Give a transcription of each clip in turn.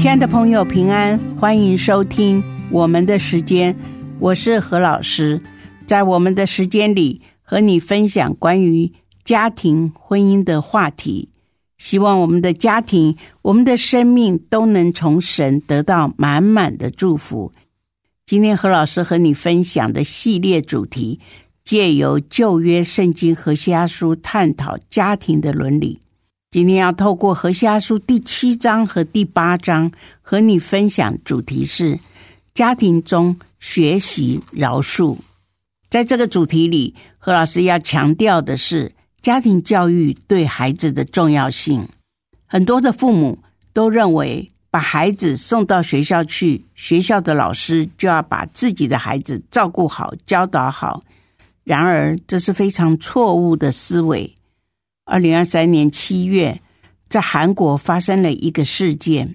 亲爱的朋友，平安，欢迎收听我们的时间，我是何老师。在我们的时间里，和你分享关于家庭、婚姻的话题。希望我们的家庭、我们的生命都能从神得到满满的祝福。今天何老师和你分享的系列主题，借由旧约圣经和西阿书探讨家庭的伦理。今天要透过《何虾书》第七章和第八章和你分享，主题是家庭中学习饶恕。在这个主题里，何老师要强调的是家庭教育对孩子的重要性。很多的父母都认为，把孩子送到学校去，学校的老师就要把自己的孩子照顾好、教导好。然而，这是非常错误的思维。二零二三年七月，在韩国发生了一个事件：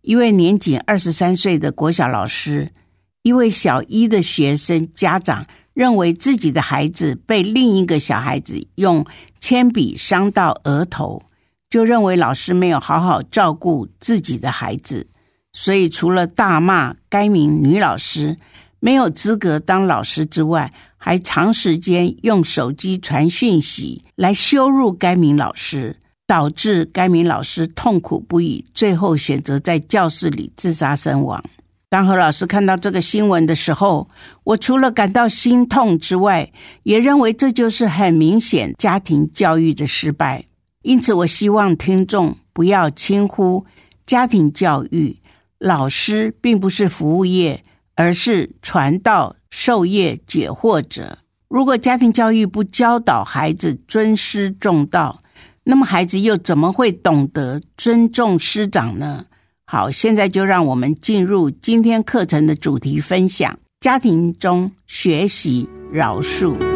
一位年仅二十三岁的国小老师，一位小一的学生家长认为自己的孩子被另一个小孩子用铅笔伤到额头，就认为老师没有好好照顾自己的孩子，所以除了大骂该名女老师没有资格当老师之外，还长时间用手机传讯息来羞辱该名老师，导致该名老师痛苦不已，最后选择在教室里自杀身亡。当何老师看到这个新闻的时候，我除了感到心痛之外，也认为这就是很明显家庭教育的失败。因此，我希望听众不要轻忽家庭教育。老师并不是服务业，而是传道。授业解惑者，如果家庭教育不教导孩子尊师重道，那么孩子又怎么会懂得尊重师长呢？好，现在就让我们进入今天课程的主题分享：家庭中学习饶恕。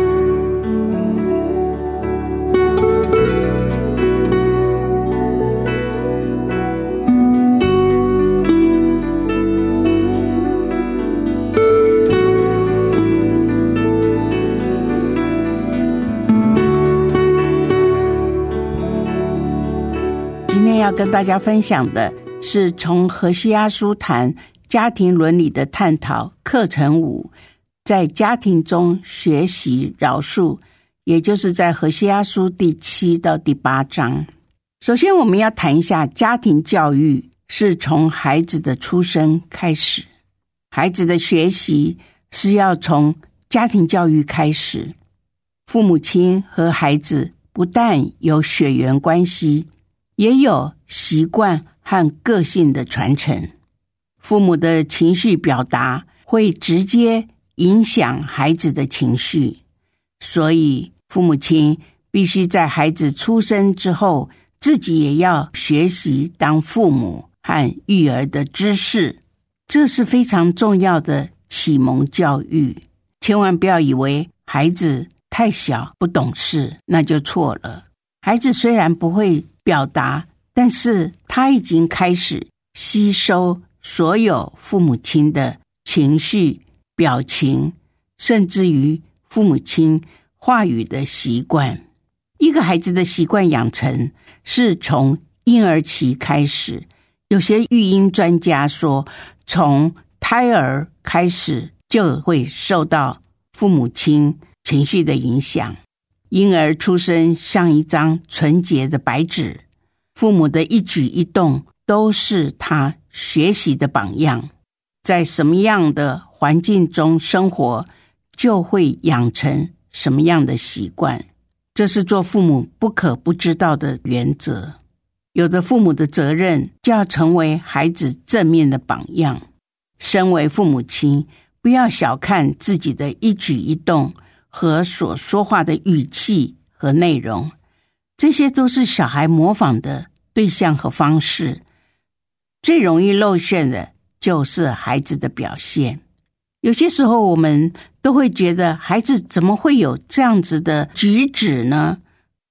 跟大家分享的是从何西阿书谈家庭伦理的探讨课程五，在家庭中学习饶恕，也就是在何西阿书第七到第八章。首先，我们要谈一下家庭教育是从孩子的出生开始，孩子的学习是要从家庭教育开始。父母亲和孩子不但有血缘关系。也有习惯和个性的传承，父母的情绪表达会直接影响孩子的情绪，所以父母亲必须在孩子出生之后，自己也要学习当父母和育儿的知识，这是非常重要的启蒙教育。千万不要以为孩子太小不懂事，那就错了。孩子虽然不会。表达，但是他已经开始吸收所有父母亲的情绪、表情，甚至于父母亲话语的习惯。一个孩子的习惯养成是从婴儿期开始，有些育婴专家说，从胎儿开始就会受到父母亲情绪的影响。婴儿出生像一张纯洁的白纸，父母的一举一动都是他学习的榜样。在什么样的环境中生活，就会养成什么样的习惯。这是做父母不可不知道的原则。有的父母的责任就要成为孩子正面的榜样。身为父母亲，不要小看自己的一举一动。和所说话的语气和内容，这些都是小孩模仿的对象和方式。最容易露馅的就是孩子的表现。有些时候，我们都会觉得孩子怎么会有这样子的举止呢？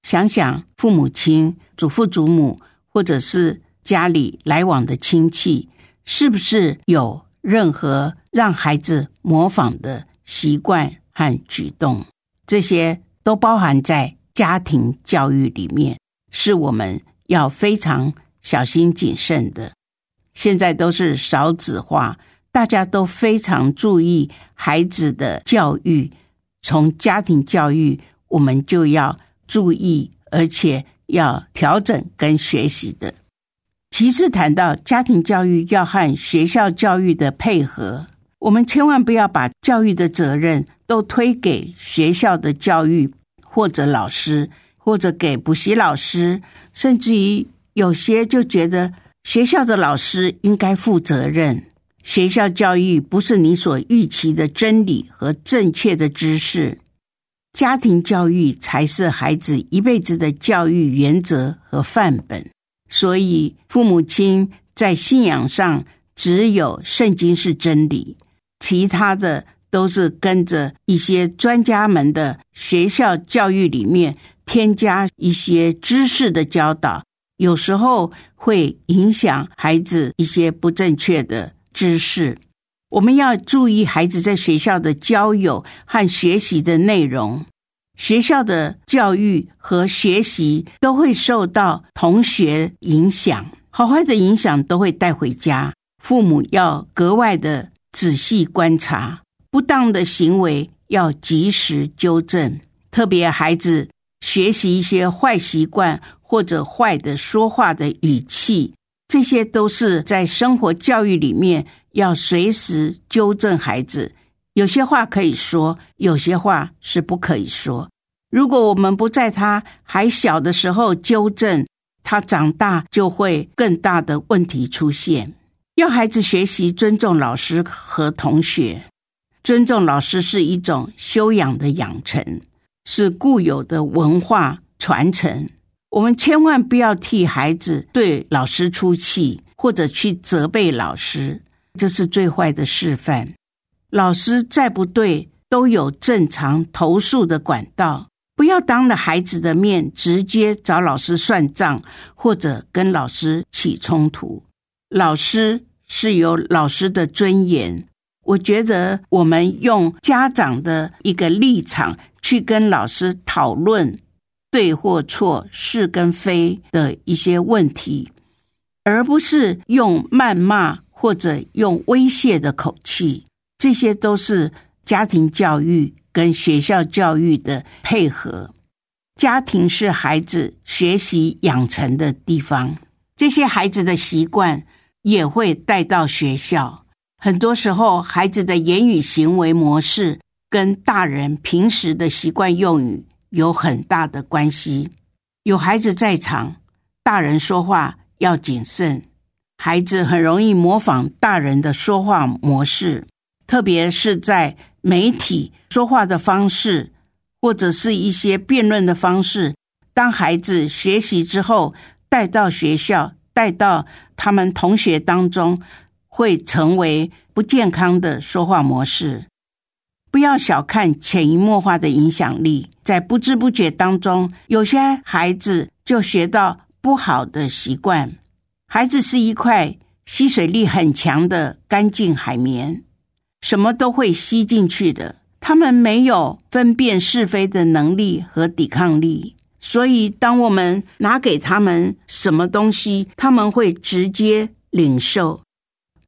想想父母亲、祖父祖母，或者是家里来往的亲戚，是不是有任何让孩子模仿的习惯和举动？这些都包含在家庭教育里面，是我们要非常小心谨慎的。现在都是少子化，大家都非常注意孩子的教育。从家庭教育，我们就要注意，而且要调整跟学习的。其次，谈到家庭教育要和学校教育的配合，我们千万不要把教育的责任都推给学校的教育或者老师，或者给补习老师，甚至于有些就觉得。学校的老师应该负责任。学校教育不是你所预期的真理和正确的知识，家庭教育才是孩子一辈子的教育原则和范本。所以，父母亲在信仰上只有圣经是真理，其他的都是跟着一些专家们的学校教育里面添加一些知识的教导。有时候会影响孩子一些不正确的知识，我们要注意孩子在学校的交友和学习的内容。学校的教育和学习都会受到同学影响，好坏的影响都会带回家。父母要格外的仔细观察，不当的行为要及时纠正。特别孩子学习一些坏习惯。或者坏的说话的语气，这些都是在生活教育里面要随时纠正孩子。有些话可以说，有些话是不可以说。如果我们不在他还小的时候纠正，他长大就会更大的问题出现。要孩子学习尊重老师和同学，尊重老师是一种修养的养成，是固有的文化传承。我们千万不要替孩子对老师出气，或者去责备老师，这是最坏的示范。老师再不对，都有正常投诉的管道，不要当着孩子的面直接找老师算账，或者跟老师起冲突。老师是有老师的尊严，我觉得我们用家长的一个立场去跟老师讨论。对或错、是跟非的一些问题，而不是用谩骂或者用威胁的口气，这些都是家庭教育跟学校教育的配合。家庭是孩子学习养成的地方，这些孩子的习惯也会带到学校。很多时候，孩子的言语行为模式跟大人平时的习惯用语。有很大的关系。有孩子在场，大人说话要谨慎。孩子很容易模仿大人的说话模式，特别是在媒体说话的方式，或者是一些辩论的方式。当孩子学习之后，带到学校，带到他们同学当中，会成为不健康的说话模式。不要小看潜移默化的影响力，在不知不觉当中，有些孩子就学到不好的习惯。孩子是一块吸水力很强的干净海绵，什么都会吸进去的。他们没有分辨是非的能力和抵抗力，所以当我们拿给他们什么东西，他们会直接领受。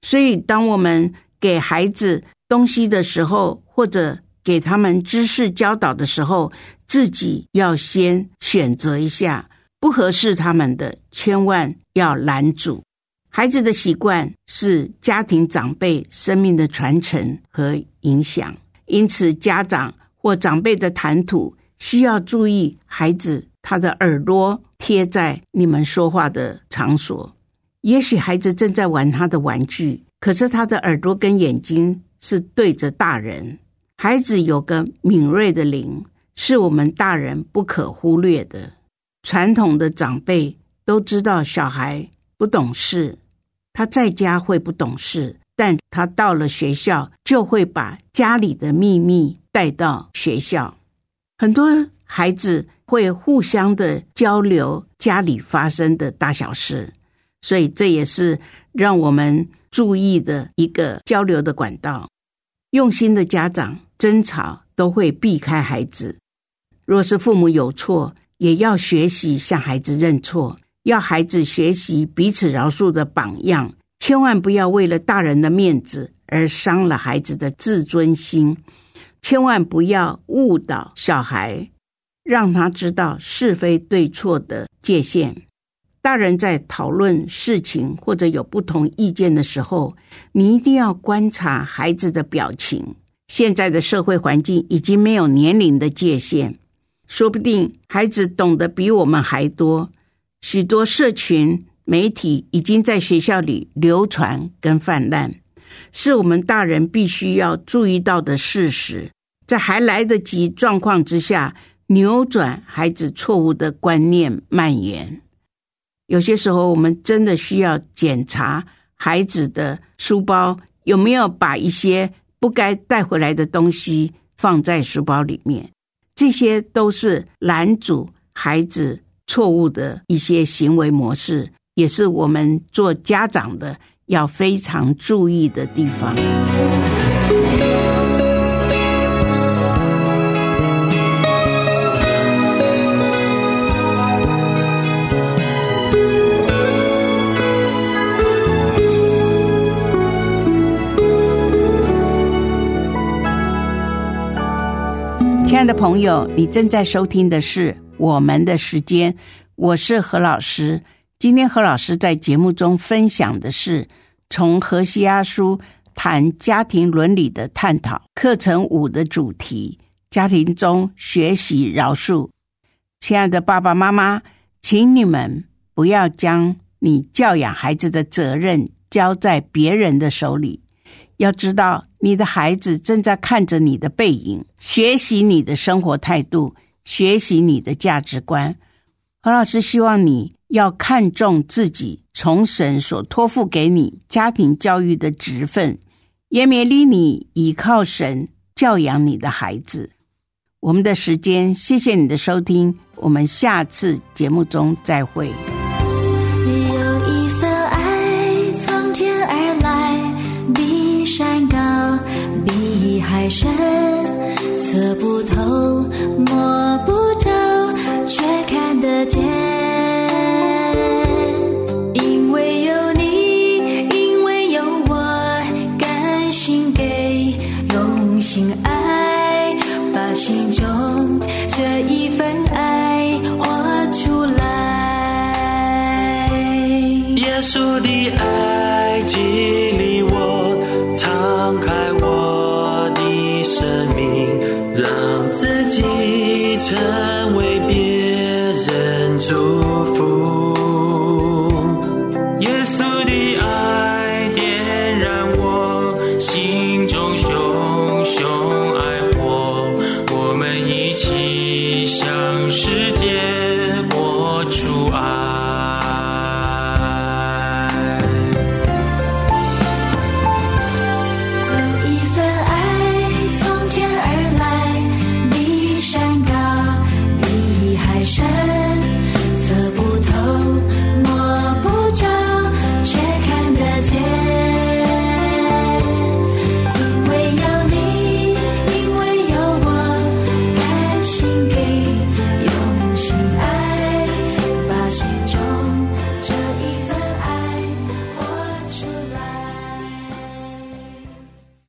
所以，当我们给孩子东西的时候，或者给他们知识教导的时候，自己要先选择一下不合适他们的，千万要拦阻。孩子的习惯是家庭长辈生命的传承和影响，因此家长或长辈的谈吐需要注意孩子他的耳朵贴在你们说话的场所。也许孩子正在玩他的玩具，可是他的耳朵跟眼睛是对着大人。孩子有个敏锐的灵，是我们大人不可忽略的。传统的长辈都知道小孩不懂事，他在家会不懂事，但他到了学校就会把家里的秘密带到学校。很多孩子会互相的交流家里发生的大小事，所以这也是让我们注意的一个交流的管道。用心的家长争吵都会避开孩子。若是父母有错，也要学习向孩子认错，要孩子学习彼此饶恕的榜样。千万不要为了大人的面子而伤了孩子的自尊心。千万不要误导小孩，让他知道是非对错的界限。大人在讨论事情或者有不同意见的时候，你一定要观察孩子的表情。现在的社会环境已经没有年龄的界限。说不定孩子懂得比我们还多，许多社群媒体已经在学校里流传跟泛滥，是我们大人必须要注意到的事实。在还来得及状况之下，扭转孩子错误的观念蔓延。有些时候，我们真的需要检查孩子的书包有没有把一些不该带回来的东西放在书包里面。这些都是拦阻孩子错误的一些行为模式，也是我们做家长的要非常注意的地方。亲爱的朋友，你正在收听的是《我们的时间》，我是何老师。今天何老师在节目中分享的是从何西阿书谈家庭伦理的探讨课程五的主题：家庭中学习饶恕。亲爱的爸爸妈妈，请你们不要将你教养孩子的责任交在别人的手里。要知道，你的孩子正在看着你的背影，学习你的生活态度，学习你的价值观。何老师希望你要看重自己从神所托付给你家庭教育的职分，也勉励你依靠神教养你的孩子。我们的时间，谢谢你的收听，我们下次节目中再会。海深测不透，摸不着，却看得见。祝福。